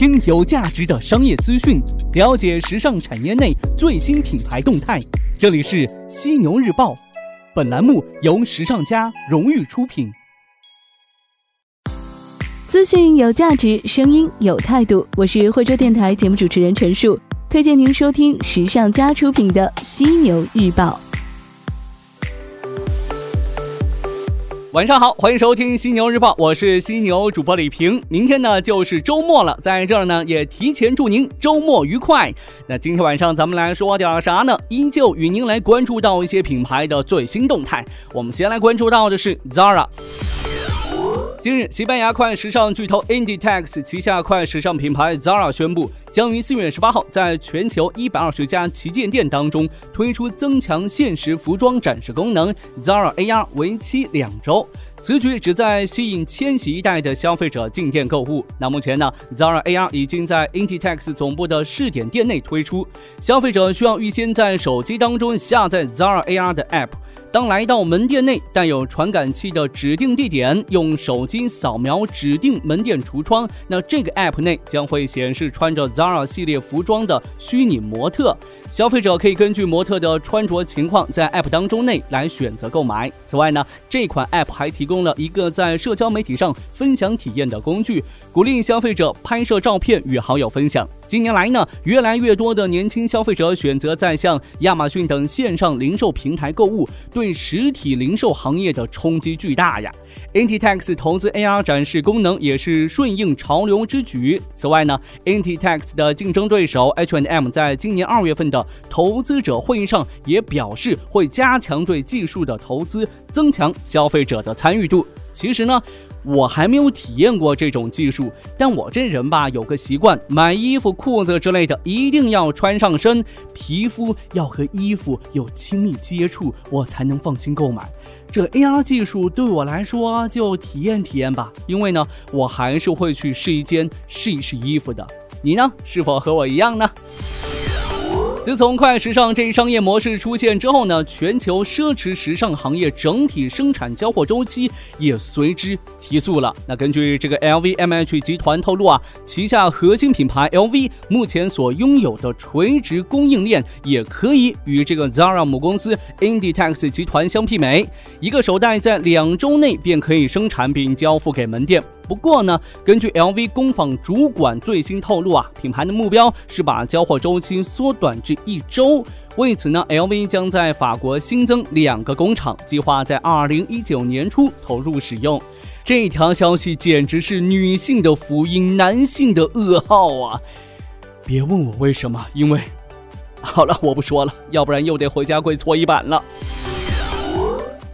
听有价值的商业资讯，了解时尚产业内最新品牌动态。这里是犀牛日报，本栏目由时尚家荣誉出品。资讯有价值，声音有态度。我是惠州电台节目主持人陈树，推荐您收听时尚家出品的犀牛日报。晚上好，欢迎收听犀牛日报，我是犀牛主播李平。明天呢就是周末了，在这儿呢也提前祝您周末愉快。那今天晚上咱们来说点啥呢？依旧与您来关注到一些品牌的最新动态。我们先来关注到的是 Zara。今日，西班牙快时尚巨头 Inditex 旗下快时尚品牌 Zara 宣布，将于四月十八号在全球一百二十家旗舰店当中推出增强现实服装展示功能 Zara AR，为期两周。此举旨在吸引千禧一代的消费者进店购物。那目前呢，Zara AR 已经在 Inditex 总部的试点店内推出，消费者需要预先在手机当中下载 Zara AR 的 App。当来到门店内带有传感器的指定地点，用手机扫描指定门店橱窗，那这个 app 内将会显示穿着 Zara 系列服装的虚拟模特，消费者可以根据模特的穿着情况在 app 当中内来选择购买。此外呢，这款 app 还提供了一个在社交媒体上分享体验的工具，鼓励消费者拍摄照片与好友分享。近年来呢，越来越多的年轻消费者选择在像亚马逊等线上零售平台购物，对实体零售行业的冲击巨大呀。Intex 投资 AR 展示功能也是顺应潮流之举。此外呢，Intex 的竞争对手 H&M 在今年二月份的投资者会议上也表示会加强对技术的投资，增强消费者的参与度。其实呢。我还没有体验过这种技术，但我这人吧有个习惯，买衣服、裤子之类的一定要穿上身，皮肤要和衣服有亲密接触，我才能放心购买。这 AR 技术对我来说就体验体验吧，因为呢，我还是会去试衣间试一试衣服的。你呢，是否和我一样呢？自从快时尚这一商业模式出现之后呢，全球奢侈时尚行业整体生产交货周期也随之提速了。那根据这个 LVMH 集团透露啊，旗下核心品牌 LV 目前所拥有的垂直供应链也可以与这个 Zara 母公司 Inditex 集团相媲美，一个手袋在两周内便可以生产并交付给门店。不过呢，根据 LV 工坊主管最新透露啊，品牌的目标是把交货周期缩短至一周。为此呢，LV 将在法国新增两个工厂，计划在二零一九年初投入使用。这条消息简直是女性的福音，男性的噩耗啊！别问我为什么，因为……好了，我不说了，要不然又得回家跪搓衣板了。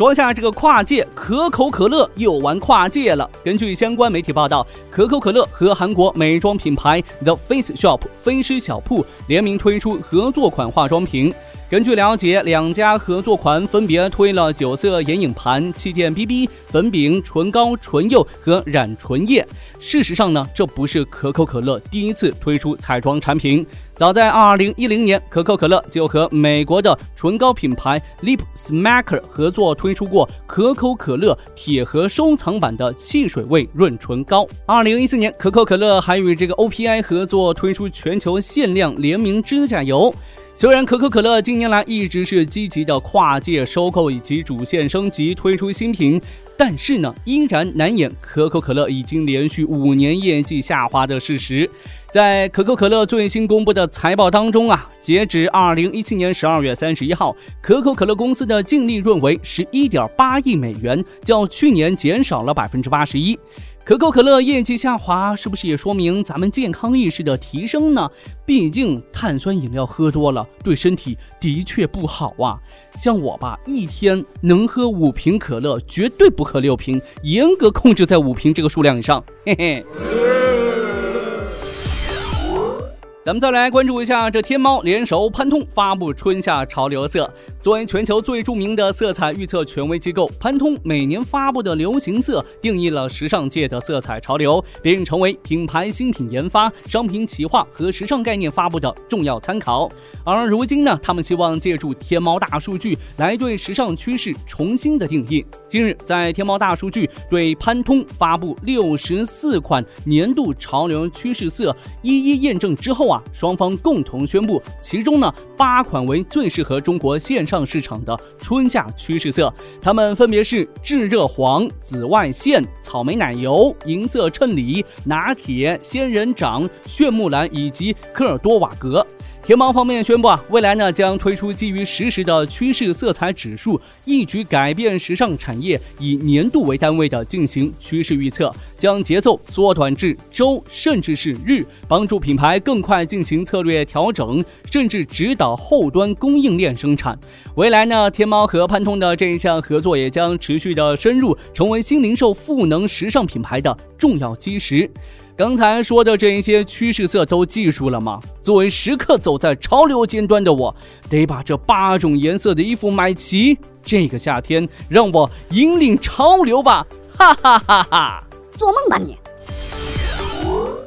说下这个跨界，可口可乐又玩跨界了。根据相关媒体报道，可口可乐和韩国美妆品牌 The Face Shop 菲诗小铺联名推出合作款化妆品。根据了解，两家合作款分别推了九色眼影盘、气垫 BB、粉饼、唇膏、唇釉和染唇液。事实上呢，这不是可口可乐第一次推出彩妆产品。早在二零一零年，可口可乐就和美国的唇膏品牌 Lip Smacker 合作推出过可口可乐铁盒收藏版的汽水味润唇膏。二零一四年，可口可乐还与这个 OPI 合作推出全球限量联名指甲油。虽然可口可乐近年来一直是积极的跨界收购以及主线升级推出新品，但是呢，依然难掩可口可乐已经连续五年业绩下滑的事实。在可口可乐最新公布的财报当中啊，截止二零一七年十二月三十一号，可口可乐公司的净利润为十一点八亿美元，较去年减少了百分之八十一。可口可乐业绩下滑，是不是也说明咱们健康意识的提升呢？毕竟碳酸饮料喝多了，对身体的确不好啊。像我吧，一天能喝五瓶可乐，绝对不喝六瓶，严格控制在五瓶这个数量以上。嘿嘿。咱们再来关注一下，这天猫联手潘通发布春夏潮流色。作为全球最著名的色彩预测权威机构，潘通每年发布的流行色定义了时尚界的色彩潮流，并成为品牌新品研发、商品企划和时尚概念发布的重要参考。而如今呢，他们希望借助天猫大数据来对时尚趋势重新的定义。近日，在天猫大数据对潘通发布六十四款年度潮流趋势色一一验证之后双方共同宣布，其中呢八款为最适合中国线上市场的春夏趋势色，它们分别是炙热黄、紫外线、草莓奶油、银色衬里、拿铁、仙人掌、炫木蓝以及科尔多瓦格。天猫方面宣布啊，未来呢将推出基于实时的趋势色彩指数，一举改变时尚产业以年度为单位的进行趋势预测，将节奏缩短至周甚至是日，帮助品牌更快进行策略调整，甚至指导后端供应链生产。未来呢，天猫和潘通的这一项合作也将持续的深入，成为新零售赋能时尚品牌的重要基石。刚才说的这一些趋势色都记住了吗？作为时刻走在潮流尖端的我，得把这八种颜色的衣服买齐。这个夏天，让我引领潮流吧！哈哈哈哈！做梦吧你！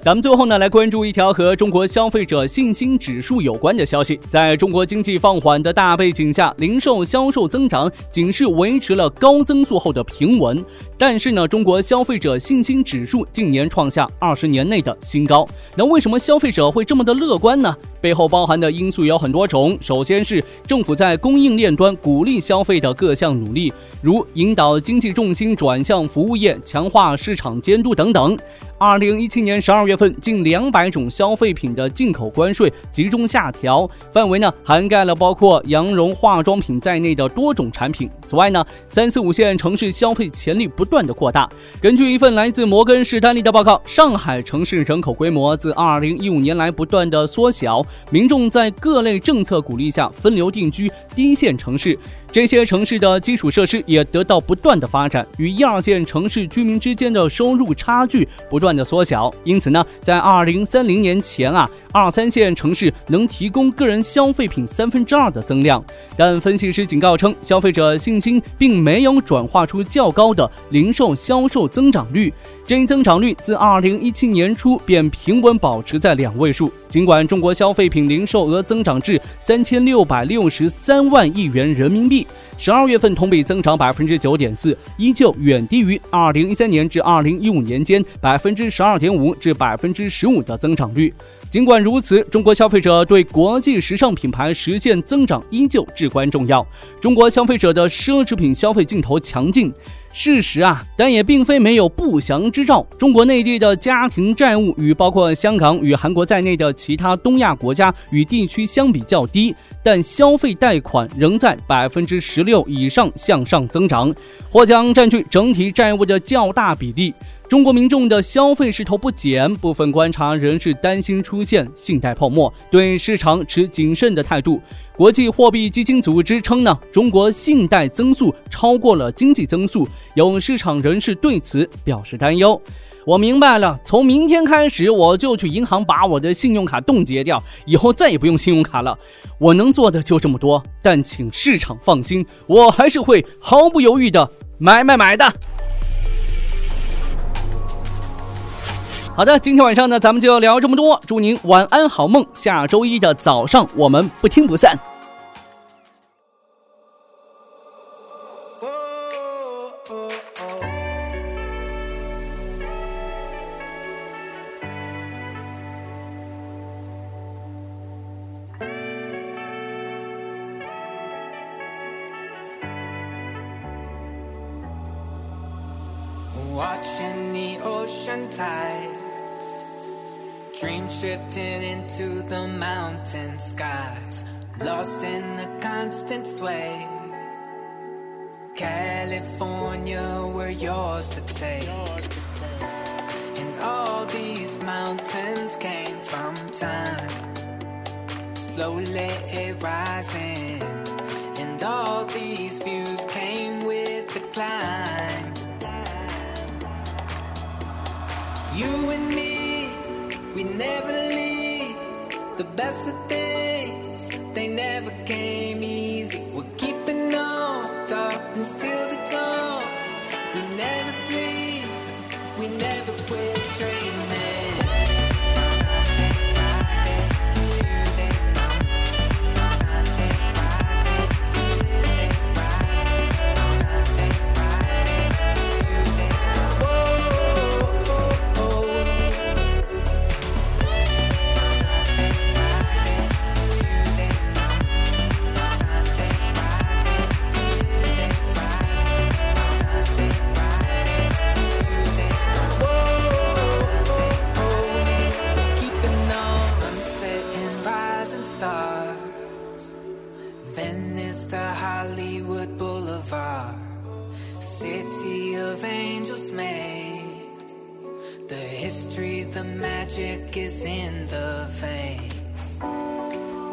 咱们最后呢，来关注一条和中国消费者信心指数有关的消息。在中国经济放缓的大背景下，零售销售增长仅是维持了高增速后的平稳。但是呢，中国消费者信心指数近年创下二十年内的新高。那为什么消费者会这么的乐观呢？背后包含的因素有很多种。首先是政府在供应链端鼓励消费的各项努力，如引导经济重心转向服务业、强化市场监督等等。二零一七年十二月份，近两百种消费品的进口关税集中下调，范围呢涵盖了包括羊绒化妆品在内的多种产品。此外呢，三四五线城市消费潜力不断的扩大。根据一份来自摩根士丹利的报告，上海城市人口规模自二零一五年来不断的缩小，民众在各类政策鼓励下分流定居低线城市。这些城市的基础设施也得到不断的发展，与一二线城市居民之间的收入差距不断的缩小。因此呢，在二零三零年前啊，二三线城市能提供个人消费品三分之二的增量。但分析师警告称，消费者信心并没有转化出较高的零售销售增长率。这一增长率自二零一七年初便平稳保持在两位数。尽管中国消费品零售额增长至三千六百六十三万亿元人民币。十二月份同比增长百分之九点四，依旧远低于二零一三年至二零一五年间百分之十二点五至百分之十五的增长率。尽管如此，中国消费者对国际时尚品牌实现增长依旧至关重要。中国消费者的奢侈品消费劲头强劲。事实啊，但也并非没有不祥之兆。中国内地的家庭债务与包括香港与韩国在内的其他东亚国家与地区相比较低，但消费贷款仍在百分之十六以上向上增长，或将占据整体债务的较大比例。中国民众的消费势头不减，部分观察人士担心出现信贷泡沫，对市场持谨慎的态度。国际货币基金组织称呢，中国信贷增速超过了经济增速，有市场人士对此表示担忧。我明白了，从明天开始我就去银行把我的信用卡冻结掉，以后再也不用信用卡了。我能做的就这么多，但请市场放心，我还是会毫不犹豫的买买买的。好的，今天晚上呢，咱们就聊这么多。祝您晚安好梦，下周一的早上我们不听不散。Watching the ocean tide. Dreams drifting into the mountain skies, lost in the constant sway. California, we're yours to take. And all these mountains came from time, slowly rising. And all these views came with the climb. You and me, we never leave. The best of things, To Hollywood Boulevard, city of angels made. The history, the magic is in the veins.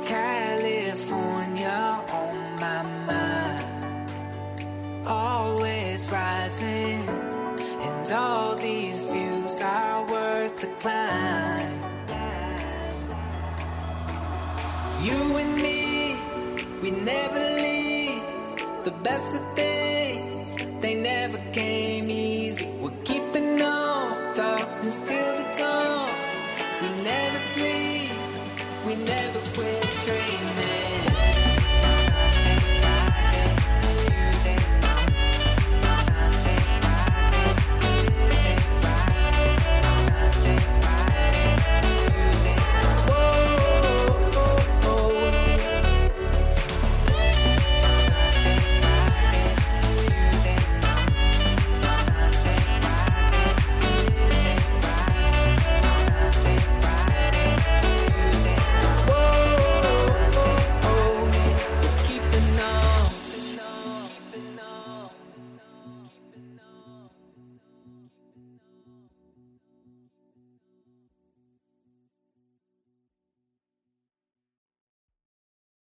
California on my mind, always rising, and all these views are worth the climb. You and me, we never leave. The best of things,